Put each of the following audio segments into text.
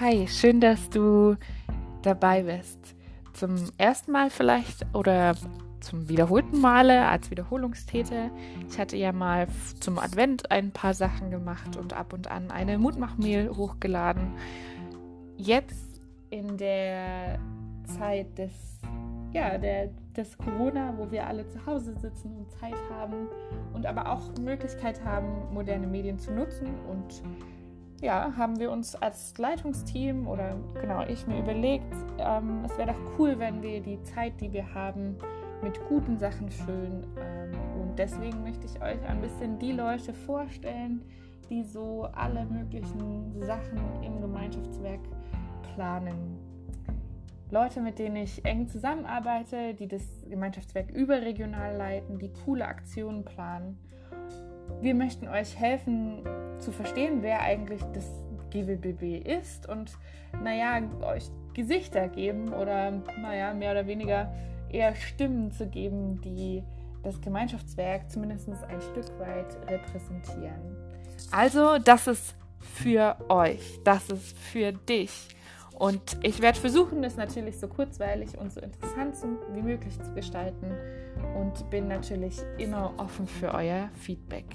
Hi, schön, dass du dabei bist. Zum ersten Mal vielleicht oder zum wiederholten Male als Wiederholungstäter. Ich hatte ja mal zum Advent ein paar Sachen gemacht und ab und an eine Mutmachmail hochgeladen. Jetzt in der Zeit des, ja, der, des Corona, wo wir alle zu Hause sitzen und Zeit haben und aber auch Möglichkeit haben, moderne Medien zu nutzen und ja, haben wir uns als Leitungsteam oder genau ich mir überlegt, ähm, es wäre doch cool, wenn wir die Zeit, die wir haben, mit guten Sachen füllen. Ähm, und deswegen möchte ich euch ein bisschen die Leute vorstellen, die so alle möglichen Sachen im Gemeinschaftswerk planen. Leute, mit denen ich eng zusammenarbeite, die das Gemeinschaftswerk überregional leiten, die coole Aktionen planen. Wir möchten euch helfen zu verstehen, wer eigentlich das GWBB ist und naja, euch Gesichter geben oder naja, mehr oder weniger eher Stimmen zu geben, die das Gemeinschaftswerk zumindest ein Stück weit repräsentieren. Also, das ist für euch, das ist für dich. Und ich werde versuchen, das natürlich so kurzweilig und so interessant wie möglich zu gestalten und bin natürlich immer offen für euer Feedback.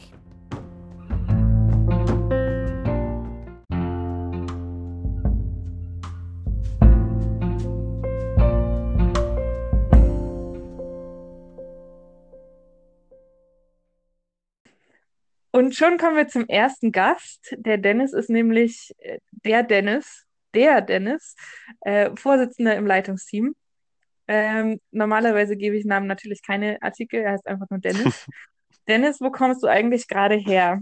Und schon kommen wir zum ersten Gast. Der Dennis ist nämlich äh, der Dennis, der Dennis, äh, Vorsitzender im Leitungsteam. Ähm, normalerweise gebe ich Namen natürlich keine Artikel, er heißt einfach nur Dennis. Dennis, wo kommst du eigentlich gerade her?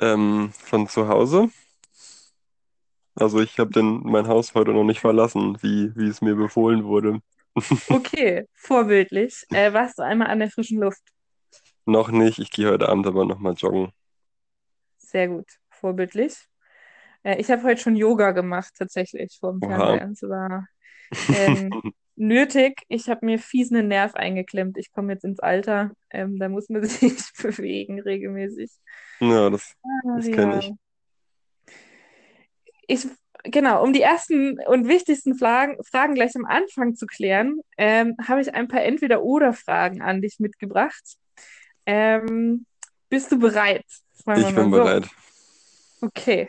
Ähm, von zu Hause. Also ich habe mein Haus heute noch nicht verlassen, wie, wie es mir befohlen wurde. Okay, vorbildlich. Äh, warst du einmal an der frischen Luft? Noch nicht, ich gehe heute Abend aber nochmal joggen. Sehr gut, vorbildlich. Äh, ich habe heute schon Yoga gemacht, tatsächlich, vor dem. Fernseher. Es war ähm, nötig. Ich habe mir fies einen Nerv eingeklemmt. Ich komme jetzt ins Alter. Ähm, da muss man sich bewegen regelmäßig. Ja, das, Ah, das kenne ich. Ich, genau, um die ersten und wichtigsten Fragen, Fragen gleich am Anfang zu klären, ähm, habe ich ein paar Entweder-Oder-Fragen an dich mitgebracht. Ähm, bist du bereit? Ich bin so. bereit. Okay.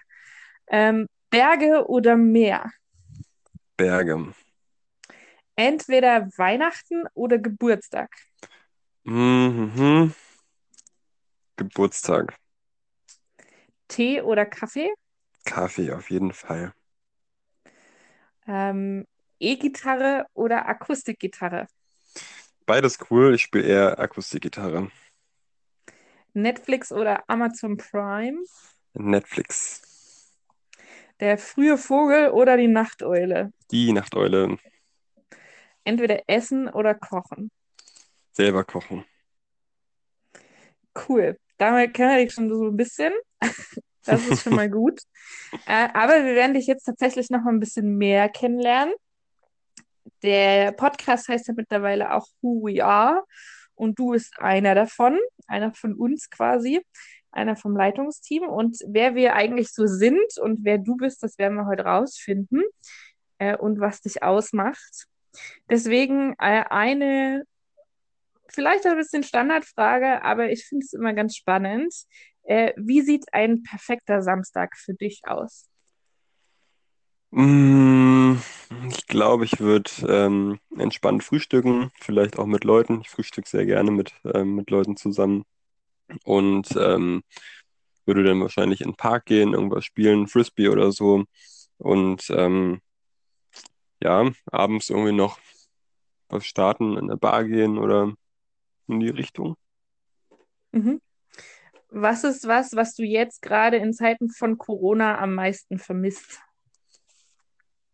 Ähm, Berge oder Meer? Berge. Entweder Weihnachten oder Geburtstag. Mhm. Geburtstag. Tee oder Kaffee? Kaffee auf jeden Fall. Ähm, E-Gitarre oder Akustikgitarre? Beides cool. Ich spiele eher Akustikgitarre. Netflix oder Amazon Prime? Netflix. Der frühe Vogel oder die Nachteule? Die Nachteule. Entweder essen oder kochen. Selber kochen. Cool. Damit kennen wir dich schon so ein bisschen. Das ist schon mal gut. Äh, aber wir werden dich jetzt tatsächlich noch mal ein bisschen mehr kennenlernen. Der Podcast heißt ja mittlerweile auch Who We Are und du bist einer davon, einer von uns quasi, einer vom Leitungsteam. Und wer wir eigentlich so sind und wer du bist, das werden wir heute rausfinden äh, und was dich ausmacht. Deswegen äh, eine vielleicht ein bisschen Standardfrage, aber ich finde es immer ganz spannend. Äh, wie sieht ein perfekter Samstag für dich aus? Mm, Ich glaube, ich würde ähm, entspannt frühstücken, vielleicht auch mit Leuten. Ich frühstücke sehr gerne mit, ähm, mit Leuten zusammen und ähm, würde dann wahrscheinlich in den Park gehen, irgendwas spielen, Frisbee oder so. Und ähm, ja, abends irgendwie noch was starten, in eine Bar gehen oder in die Richtung. Mhm. Was ist was, was du jetzt gerade in Zeiten von Corona am meisten vermisst?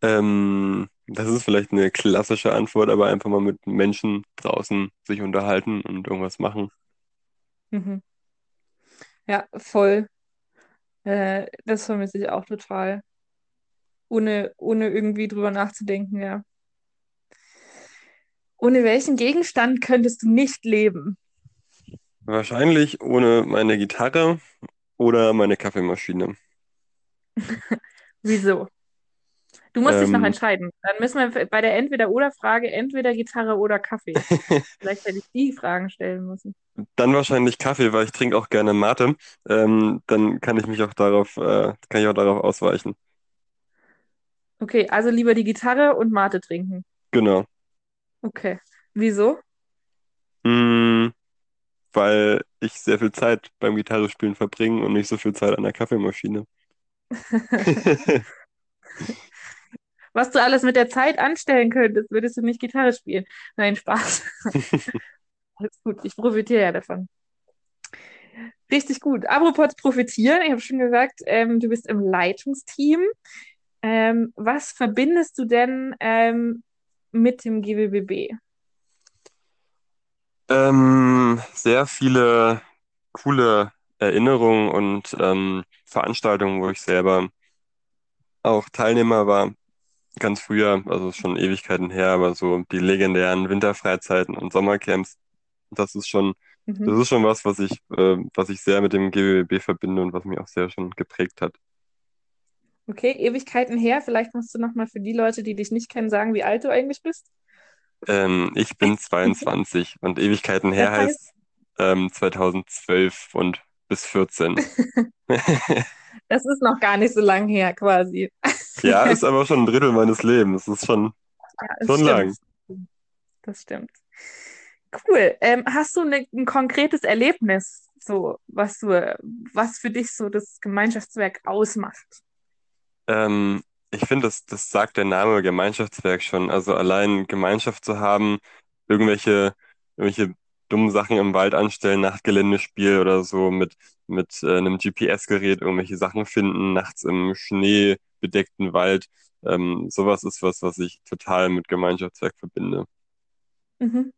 Ähm, das ist vielleicht eine klassische Antwort, aber einfach mal mit Menschen draußen sich unterhalten und irgendwas machen. Mhm. Ja, voll. Äh, das vermisse ich auch total. Ohne, ohne irgendwie drüber nachzudenken, ja. Ohne welchen Gegenstand könntest du nicht leben? Wahrscheinlich ohne meine Gitarre oder meine Kaffeemaschine. Wieso? Du musst dich noch Ähm, entscheiden. Dann müssen wir bei der Entweder-Oder-Frage entweder Gitarre oder Kaffee. Vielleicht hätte ich die Fragen stellen müssen. dann wahrscheinlich Kaffee, weil ich trinke auch gerne Mate. Ähm, dann kann ich mich auch darauf, äh, kann ich auch darauf ausweichen. Okay, also lieber die Gitarre und Mate trinken. Genau. Okay. Wieso? Mm, weil ich sehr viel Zeit beim Gitarrespielen verbringe und nicht so viel Zeit an der Kaffeemaschine. Was du alles mit der Zeit anstellen könntest, würdest du nicht Gitarre spielen. Nein, Spaß. Alles gut, ich profitiere ja davon. Richtig gut. Apropos profitieren, ich habe schon gesagt, ähm, du bist im Leitungsteam. Ähm, was verbindest du denn ähm, mit dem GWBB? Ähm, sehr viele coole Erinnerungen und ähm, Veranstaltungen, wo ich selber auch Teilnehmer war. Ganz früher, also schon Ewigkeiten her, aber so die legendären Winterfreizeiten und Sommercamps, das ist schon, das Mhm. ist schon was, was ich, äh, was ich sehr mit dem GWB verbinde und was mich auch sehr schon geprägt hat. Okay, Ewigkeiten her. Vielleicht musst du noch mal für die Leute, die dich nicht kennen, sagen, wie alt du eigentlich bist. Ähm, ich bin 22 und Ewigkeiten her Das heißt, heißt ähm, 2012 und bis 14. das ist noch gar nicht so lang her, quasi. Ja, ist aber schon ein Drittel meines Lebens. Das ist schon, Ja, schon stimmt. lang. Das stimmt. Cool. Ähm, hast du ne, ein konkretes Erlebnis, so was du, was für dich so das Gemeinschaftswerk ausmacht? Ähm, ich finde, das, das sagt der Name Gemeinschaftswerk schon. Also allein Gemeinschaft zu haben, irgendwelche, irgendwelche dummen Sachen im Wald anstellen, Nachtgeländespiel oder so mit, mit äh, einem GPS-Gerät irgendwelche Sachen finden, nachts im schneebedeckten Wald. Ähm, sowas ist was, was ich total mit Gemeinschaftswerk verbinde. Mhm.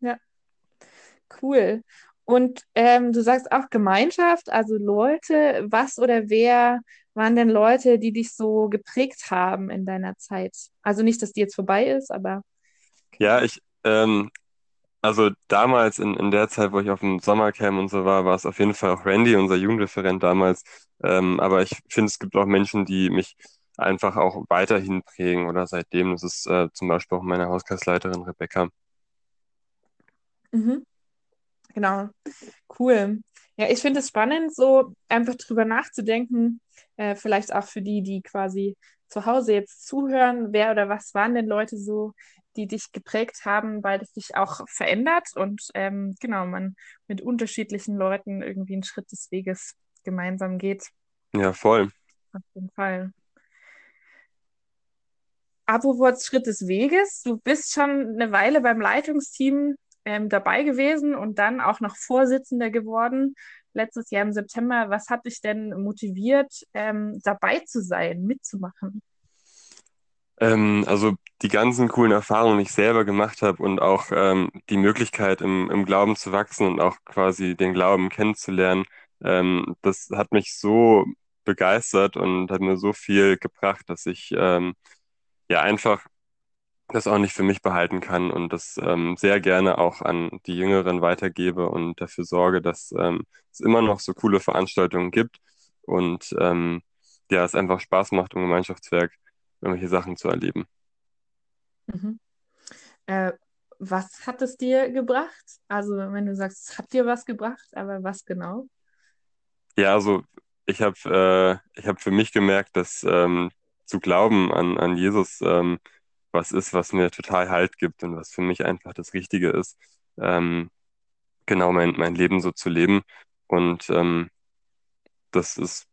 Ja, cool. Und ähm, du sagst auch Gemeinschaft, also Leute, was oder wer waren denn Leute, die dich so geprägt haben in deiner Zeit? Also nicht, dass die jetzt vorbei ist, aber Ja, ich, ähm, Also damals in, in der Zeit, wo ich auf dem Sommercamp und so war, war es auf jeden Fall auch Randy, unser Jugendreferent damals. Ähm, aber ich finde, es gibt auch Menschen, die mich einfach auch weiterhin prägen oder seitdem. Das ist äh, zum Beispiel auch meine Hauskreisleiterin Rebecca. Mhm. Genau. Cool. Ja, ich finde es spannend, so einfach drüber nachzudenken, äh, vielleicht auch für die, die quasi zu Hause jetzt zuhören, wer oder was waren denn Leute so, die dich geprägt haben, weil es sich auch verändert und ähm, genau, man mit unterschiedlichen Leuten irgendwie einen Schritt des Weges gemeinsam geht. Ja, voll. Auf jeden Fall. Apropos Schritt des Weges, du bist schon eine Weile beim Leitungsteam ähm, dabei gewesen und dann auch noch Vorsitzender geworden letztes Jahr im September. Was hat dich denn motiviert, ähm, dabei zu sein, mitzumachen? Ähm, also die ganzen coolen Erfahrungen, die ich selber gemacht habe und auch ähm, die Möglichkeit im, im Glauben zu wachsen und auch quasi den Glauben kennenzulernen, ähm, das hat mich so begeistert und hat mir so viel gebracht, dass ich ähm, ja einfach das auch nicht für mich behalten kann und das ähm, sehr gerne auch an die Jüngeren weitergebe und dafür sorge, dass ähm, es immer noch so coole Veranstaltungen gibt und ähm, ja, es einfach Spaß macht, im Gemeinschaftswerk irgendwelche Sachen zu erleben. Mhm. Äh, was hat es dir gebracht? Also, wenn du sagst, es hat dir was gebracht, aber was genau? Ja, also ich habe äh, ich habe für mich gemerkt, dass ähm, zu glauben an, an Jesus ähm, was ist, was mir total Halt gibt und was für mich einfach das Richtige ist, ähm, genau mein, mein Leben so zu leben. Und ähm, das ist,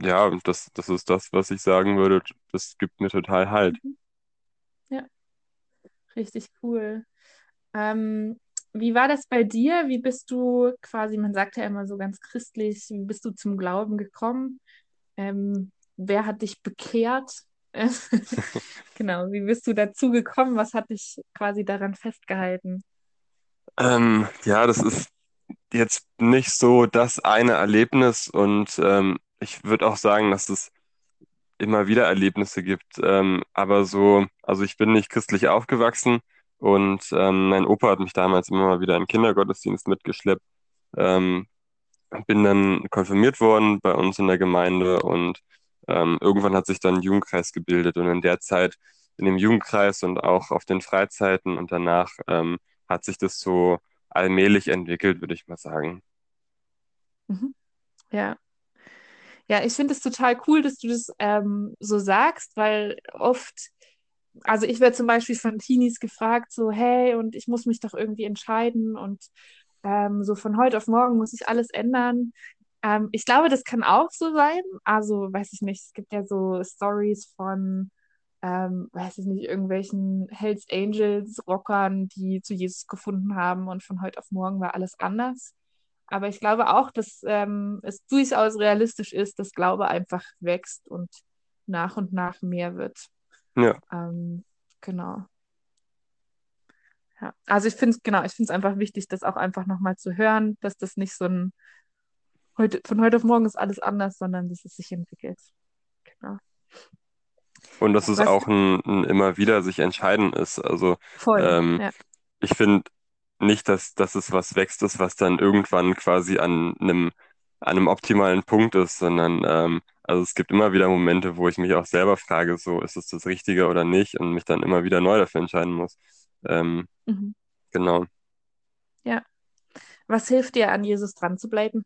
ja, das, das ist das, was ich sagen würde, das gibt mir total Halt. Mhm. Ja, richtig cool. Ähm, wie war das bei dir? Wie bist du quasi, man sagt ja immer so ganz christlich, wie bist du zum Glauben gekommen? Ähm, wer hat dich bekehrt? Genau, wie bist du dazu gekommen? Was hat dich quasi daran festgehalten? Ähm, ja, das ist jetzt nicht so das eine Erlebnis und ähm, ich würde auch sagen, dass es immer wieder Erlebnisse gibt. Ähm, aber so, also ich bin nicht christlich aufgewachsen und ähm, mein Opa hat mich damals immer mal wieder in Kindergottesdienst mitgeschleppt. Ähm, bin dann konfirmiert worden bei uns in der Gemeinde und ähm, irgendwann hat sich dann ein Jugendkreis gebildet und in der Zeit in dem Jugendkreis und auch auf den Freizeiten und danach ähm, hat sich das so allmählich entwickelt, würde ich mal sagen. Mhm. Ja. Ja, ich finde es total cool, dass du das ähm, so sagst, weil oft, also ich werde zum Beispiel von Teenies gefragt, so, hey, und ich muss mich doch irgendwie entscheiden und ähm, so von heute auf morgen muss ich alles ändern. Ähm, ich glaube, das kann auch so sein. Also, weiß ich nicht, es gibt ja so Stories von, ähm, weiß ich nicht, irgendwelchen Hells Angels, Rockern, die zu Jesus gefunden haben und von heute auf morgen war alles anders. Aber ich glaube auch, dass ähm, es durchaus realistisch ist, dass Glaube einfach wächst und nach und nach mehr wird. Ja. Ähm, genau. Ja. Also ich finde es, genau, ich finde es einfach wichtig, das auch einfach nochmal zu hören, dass das nicht so ein heute, von heute auf morgen ist alles anders, sondern dass es sich entwickelt. Genau. Und dass es auch ein, ein immer wieder sich entscheiden ist. Also voll, ähm, ja. ich finde nicht, dass, dass es was wächst ist, was dann irgendwann quasi an einem, an einem optimalen Punkt ist, sondern ähm, also es gibt immer wieder Momente, wo ich mich auch selber frage, so ist es das Richtige oder nicht und mich dann immer wieder neu dafür entscheiden muss. Ähm, Mhm. genau. Ja. Was hilft dir, an Jesus dran zu bleiben?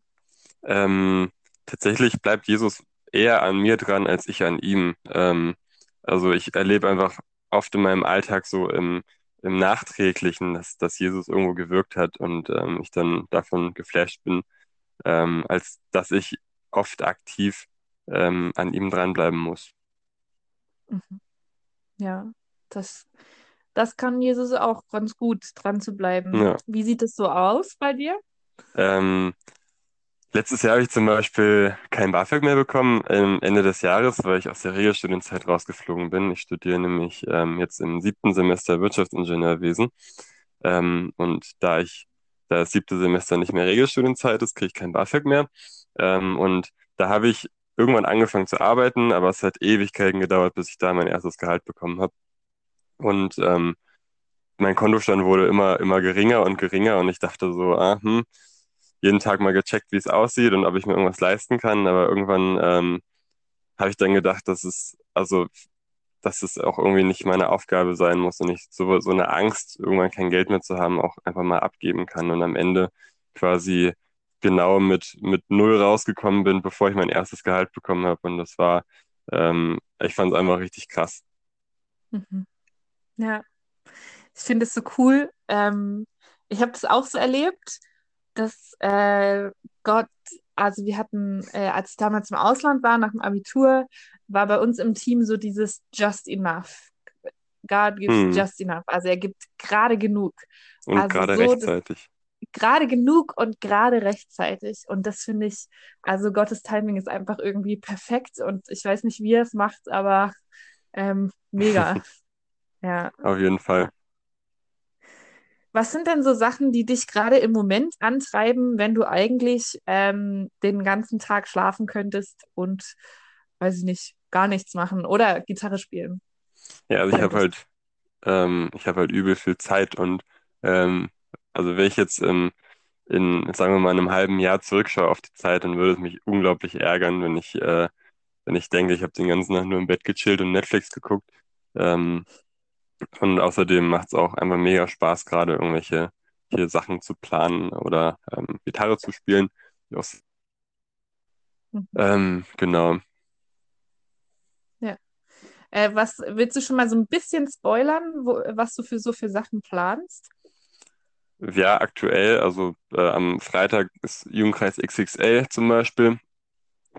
Ähm, tatsächlich bleibt Jesus eher an mir dran als ich an ihm. Ähm, also ich erlebe einfach oft in meinem Alltag so im, im Nachträglichen, dass, dass Jesus irgendwo gewirkt hat und ähm, ich dann davon geflasht bin, ähm, als dass ich oft aktiv ähm, an ihm dranbleiben muss. Mhm. Ja, das, das kann Jesus auch ganz gut, dran zu bleiben. Ja. Wie sieht es so aus bei dir? Ähm, Letztes Jahr habe ich zum Beispiel kein BAföG mehr bekommen, ähm, Ende des Jahres, weil ich aus der Regelstudienzeit rausgeflogen bin. Ich studiere nämlich ähm, jetzt im siebten Semester Wirtschaftsingenieurwesen. Ähm, und da ich, da das siebte Semester nicht mehr Regelstudienzeit ist, kriege ich kein BAföG mehr. Ähm, und da habe ich irgendwann angefangen zu arbeiten, aber es hat Ewigkeiten gedauert, bis ich da mein erstes Gehalt bekommen habe. Und ähm, mein Kontostand wurde immer, immer geringer und geringer und ich dachte so, ah, hm, jeden Tag mal gecheckt, wie es aussieht und ob ich mir irgendwas leisten kann. Aber irgendwann ähm, habe ich dann gedacht, dass es, also, dass es auch irgendwie nicht meine Aufgabe sein muss und ich so, so eine Angst, irgendwann kein Geld mehr zu haben, auch einfach mal abgeben kann und am Ende quasi genau mit, mit null rausgekommen bin, bevor ich mein erstes Gehalt bekommen habe. Und das war, ähm, ich fand es einfach richtig krass. Mhm. Ja, ich finde es so cool. Ähm, ich habe das auch so erlebt, dass äh, Gott, also wir hatten, äh, als ich damals im Ausland war, nach dem Abitur, war bei uns im Team so dieses Just Enough. God gives Hm. just enough. Also er gibt gerade genug. Und Also gerade so, rechtzeitig. gerade genug und gerade rechtzeitig. Und das finde ich, also Gottes Timing ist einfach irgendwie perfekt. Und ich weiß nicht, wie er es macht, aber ähm, mega. Ja. Auf jeden Fall. Was sind denn so Sachen, die dich gerade im Moment antreiben, wenn du eigentlich ähm, den ganzen Tag schlafen könntest und, weiß ich nicht, gar nichts machen oder Gitarre spielen Ja, also ich habe halt, ähm, ich habe halt übel viel Zeit und ähm, also wenn ich jetzt ähm, in, sagen wir mal, einem halben Jahr zurückschaue auf die Zeit, dann würde es mich unglaublich ärgern, wenn ich, äh, wenn ich denke, ich habe den ganzen Tag nur im Bett gechillt und Netflix geguckt. Ähm, und außerdem macht es auch einfach mega Spaß, gerade irgendwelche hier Sachen zu planen oder ähm, Gitarre zu spielen. Mhm. ähm, genau. Ja. Äh, was willst du schon mal so ein bisschen spoilern, wo, was du für so für Sachen planst? Ja, aktuell, also äh, am Freitag ist Jugendkreis XXL zum Beispiel.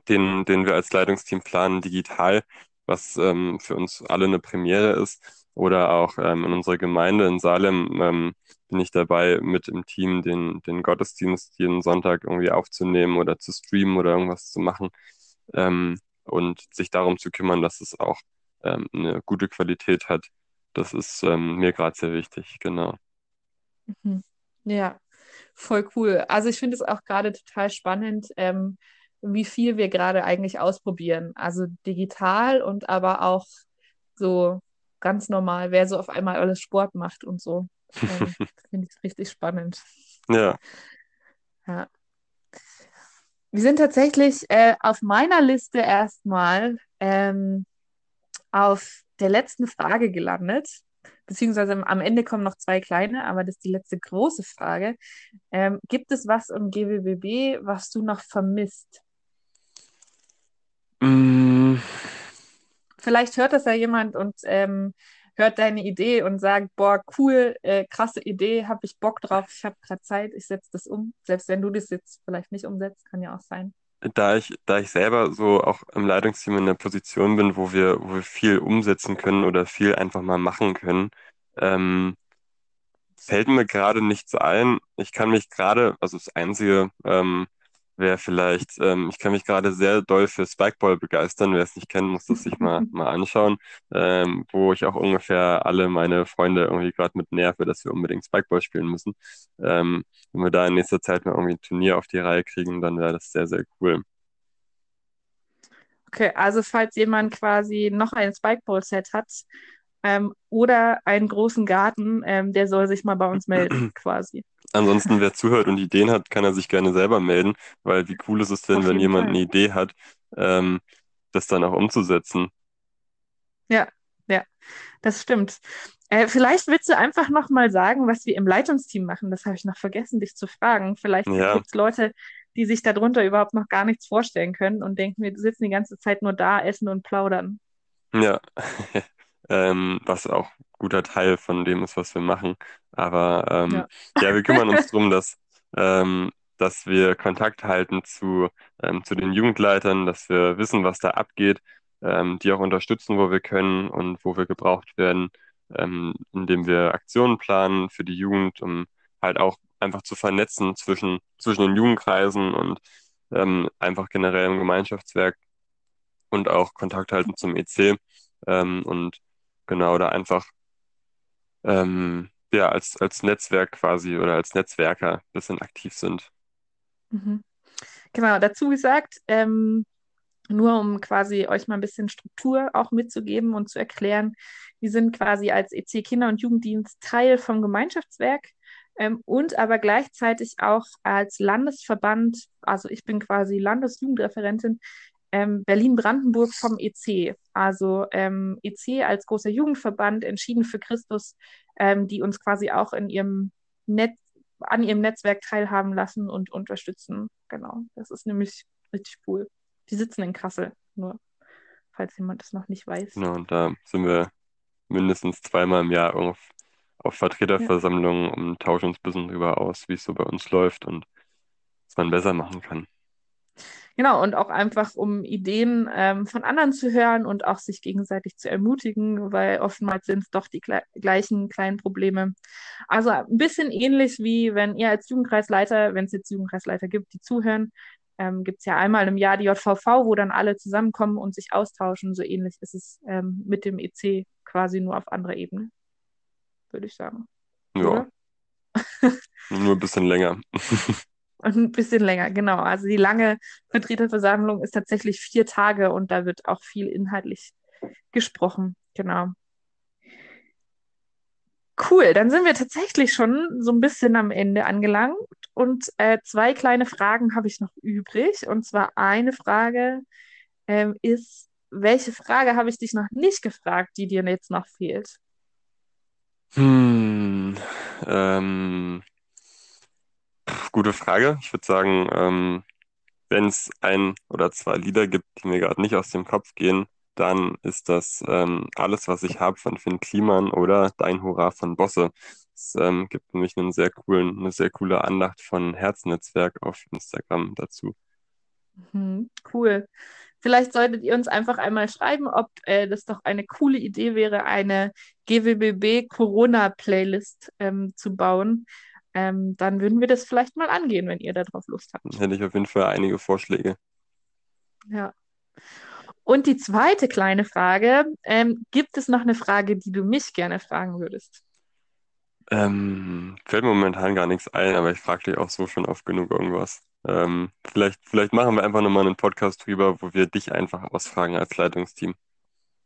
den, den wir als Leitungsteam planen, digital, was ähm, für uns alle eine Premiere ist. Oder auch ähm, in unserer Gemeinde in Salem ähm, bin ich dabei, mit im Team den, den Gottesdienst jeden Sonntag irgendwie aufzunehmen oder zu streamen oder irgendwas zu machen ähm, und sich darum zu kümmern, dass es auch ähm, eine gute Qualität hat. Das ist ähm, mir gerade sehr wichtig, genau. Mhm. Ja, voll cool. Also ich finde es auch gerade total spannend, ähm, wie viel wir gerade eigentlich ausprobieren. Also digital und aber auch so ganz normal, wer so auf einmal alles Sport macht und so. Ähm, finde ich richtig spannend. Ja, Ja. Wir sind tatsächlich äh, auf meiner Liste erstmal ähm, auf der letzten Frage gelandet. Beziehungsweise am Ende kommen noch zwei kleine, aber das ist die letzte große Frage. Ähm, gibt es was im GWBB, was du noch vermisst? Mm, Vielleicht hört das ja jemand und ähm, hört deine Idee und sagt, boah, cool, äh, krasse Idee, habe ich Bock drauf, ich habe gerade Zeit, ich setze das um. Selbst wenn du das jetzt vielleicht nicht umsetzt, kann ja auch sein. da ich, da ich selber so auch im Leitungsteam in der Position bin, wo wir, wo wir viel umsetzen können oder viel einfach mal machen können, ähm, fällt mir gerade nichts ein. Ich kann mich gerade, also das Einzige ähm, wäre vielleicht, ähm, ich kann mich gerade sehr doll für Spikeball begeistern. Wer es nicht kennt, muss das sich mal, mal anschauen, ähm, wo ich auch ungefähr alle meine Freunde irgendwie gerade mit nerve, dass wir unbedingt Spikeball spielen müssen. Ähm, wenn wir da in nächster Zeit mal irgendwie ein Turnier auf die Reihe kriegen, dann wäre das sehr, sehr cool. Okay, also falls jemand quasi noch ein Spikeball-Set hat ähm, oder einen großen Garten, ähm, der soll sich mal bei uns melden, quasi. Ansonsten, wer zuhört und Ideen hat, kann er sich gerne selber melden, weil wie cool ist es denn, wenn jemand Fall. eine Idee hat, ähm, das dann auch umzusetzen. Ja, ja, das stimmt. Äh, vielleicht willst du einfach noch mal sagen, was wir im Leitungsteam machen. Das habe ich noch vergessen, dich zu fragen. Vielleicht Ja, gibt es Leute, die sich darunter überhaupt noch gar nichts vorstellen können und denken, wir sitzen die ganze Zeit nur da, essen und plaudern. ja. Ähm, was auch guter Teil von dem ist, was wir machen. Aber ähm, Ja. ja, wir kümmern uns darum, dass, ähm, dass wir Kontakt halten zu, ähm, zu den Jugendleitern, dass wir wissen, was da abgeht, ähm, die auch unterstützen, wo wir können und wo wir gebraucht werden, ähm, indem wir Aktionen planen für die Jugend, um halt auch einfach zu vernetzen zwischen, zwischen den Jugendkreisen und ähm, einfach generell im Gemeinschaftswerk und auch Kontakt halten zum EC. Ähm, und genau da einfach ähm, ja, als, als Netzwerk quasi oder als Netzwerker ein bisschen aktiv sind. Mhm. Genau, dazu gesagt, ähm, nur um quasi euch mal ein bisschen Struktur auch mitzugeben und zu erklären, wir sind quasi als EC Kinder- und Jugenddienst Teil vom Gemeinschaftswerk ähm, und aber gleichzeitig auch als Landesverband, also ich bin quasi Landesjugendreferentin ähm, Berlin-Brandenburg vom EC. Also ähm, EC als großer Jugendverband, entschieden für Christus, ähm, die uns quasi auch in ihrem Netz, an ihrem Netzwerk teilhaben lassen und unterstützen. Genau, das ist nämlich richtig cool. Die sitzen in Kassel, nur falls jemand das noch nicht weiß. Genau, und da sind wir mindestens zweimal im Jahr auf, auf Ja. Vertreterversammlungen und tauschen uns ein bisschen drüber aus, wie es so bei uns läuft und was man besser machen kann. Genau, und auch einfach, um Ideen ähm, von anderen zu hören und auch sich gegenseitig zu ermutigen, weil oftmals sind es doch die gle gleichen kleinen Probleme. Also ein bisschen ähnlich wie wenn ihr als Jugendkreisleiter, wenn es jetzt Jugendkreisleiter gibt, die zuhören, ähm, gibt es ja einmal im Jahr die JVV, wo dann alle zusammenkommen und sich austauschen. So ähnlich ist es ähm, mit dem EC quasi nur auf anderer Ebene, würde ich sagen. Ja, nur ein bisschen länger. Ein bisschen länger, genau. Also die lange Vertreterversammlung ist tatsächlich vier Tage und da wird auch viel inhaltlich gesprochen. Genau. Cool, dann sind wir tatsächlich schon so ein bisschen am Ende angelangt. Und äh, zwei kleine Fragen habe ich noch übrig. Und zwar eine Frage ähm, ist, welche Frage habe ich dich noch nicht gefragt, die dir jetzt noch fehlt? Hm, ähm, gute Frage. Ich würde sagen, ähm, wenn es ein oder zwei Lieder gibt, die mir gerade nicht aus dem Kopf gehen, dann ist das ähm, Alles, was ich habe von Finn Kliman oder Dein Hurra von Bosse. Es ähm, gibt nämlich einen sehr coolen, eine sehr coole Andacht von Herznetzwerk auf Instagram dazu. Mhm, cool. Vielleicht solltet ihr uns einfach einmal schreiben, ob äh, das doch eine coole Idee wäre, eine GWBB Corona-Playlist ähm, zu bauen. Ähm, dann würden wir das vielleicht mal angehen, wenn ihr darauf Lust habt. hätte ich auf jeden Fall einige Vorschläge. Ja. Und die zweite kleine Frage, ähm, gibt es noch eine Frage, die du mich gerne fragen würdest? Ähm, fällt mir momentan gar nichts ein, aber ich frage dich auch so schon oft genug irgendwas. Ähm, vielleicht, vielleicht machen wir einfach nochmal einen Podcast drüber, wo wir dich einfach ausfragen als Leitungsteam.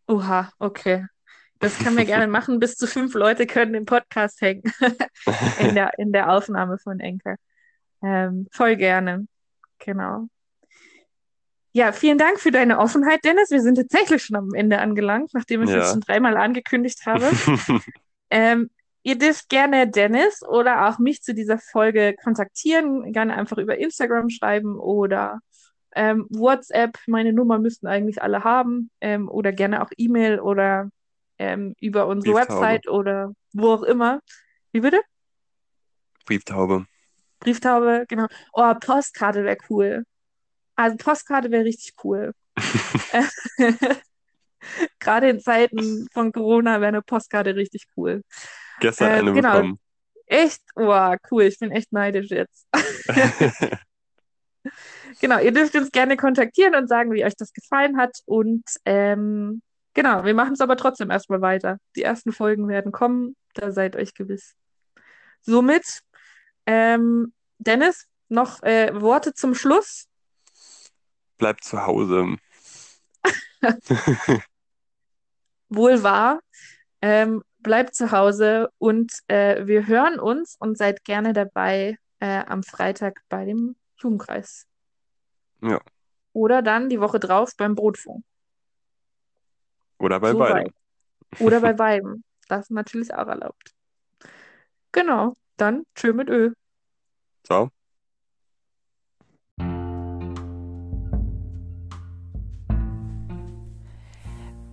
Oha, okay. Das können wir gerne machen. Bis zu fünf Leute können im Podcast hängen, in der, in der Aufnahme von Enker. Ähm, voll gerne. Genau. Ja, vielen Dank für deine Offenheit, Dennis. Wir sind tatsächlich schon am Ende angelangt, nachdem ich es Ja. jetzt schon dreimal angekündigt habe. Ähm, ihr dürft gerne Dennis oder auch mich zu dieser Folge kontaktieren, gerne einfach über Instagram schreiben oder ähm, WhatsApp. Meine Nummer müssten eigentlich alle haben ähm, oder gerne auch E-Mail oder ähm, über unsere Brieftaube. Website oder wo auch immer. Wie bitte? Brieftaube. Brieftaube, genau. Oh, Postkarte wäre cool. Also Postkarte wäre richtig cool. Gerade in Zeiten von Corona wäre eine Postkarte richtig cool. Gestern Äh, eine genau. bekommen. Echt? Wow, cool. Ich bin echt neidisch jetzt. Genau, ihr dürft uns gerne kontaktieren und sagen, wie euch das gefallen hat. Und ähm, genau, wir machen es aber trotzdem erstmal weiter. Die ersten Folgen werden kommen, da seid euch gewiss. Somit, ähm, Dennis, noch äh, Worte zum Schluss? Bleibt zu Hause. Wohl wahr. Ähm, bleibt zu Hause und äh, wir hören uns und seid gerne dabei äh, am Freitag bei dem Jugendkreis. Ja. Oder dann die Woche drauf beim Brotfunk. Oder bei So beidem. weit. Oder bei beiden. Das ist natürlich auch erlaubt. Genau, dann tschö mit Ö. Ciao.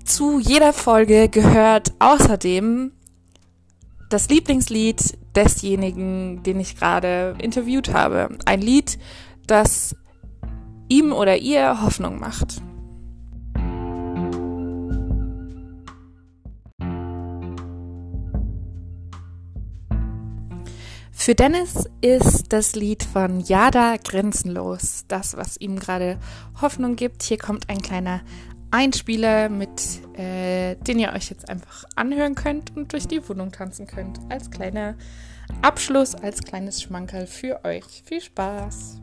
Zu jeder Folge gehört außerdem das Lieblingslied desjenigen, den ich gerade interviewt habe. Ein Lied, das ihm oder ihr Hoffnung macht. Für Dennis ist das Lied von Yada grenzenlos das, was ihm gerade Hoffnung gibt. Hier kommt ein kleiner Einspieler, mit äh, den ihr euch jetzt einfach anhören könnt und durch die Wohnung tanzen könnt. Als kleiner Abschluss, als kleines Schmankerl für euch. Viel Spaß!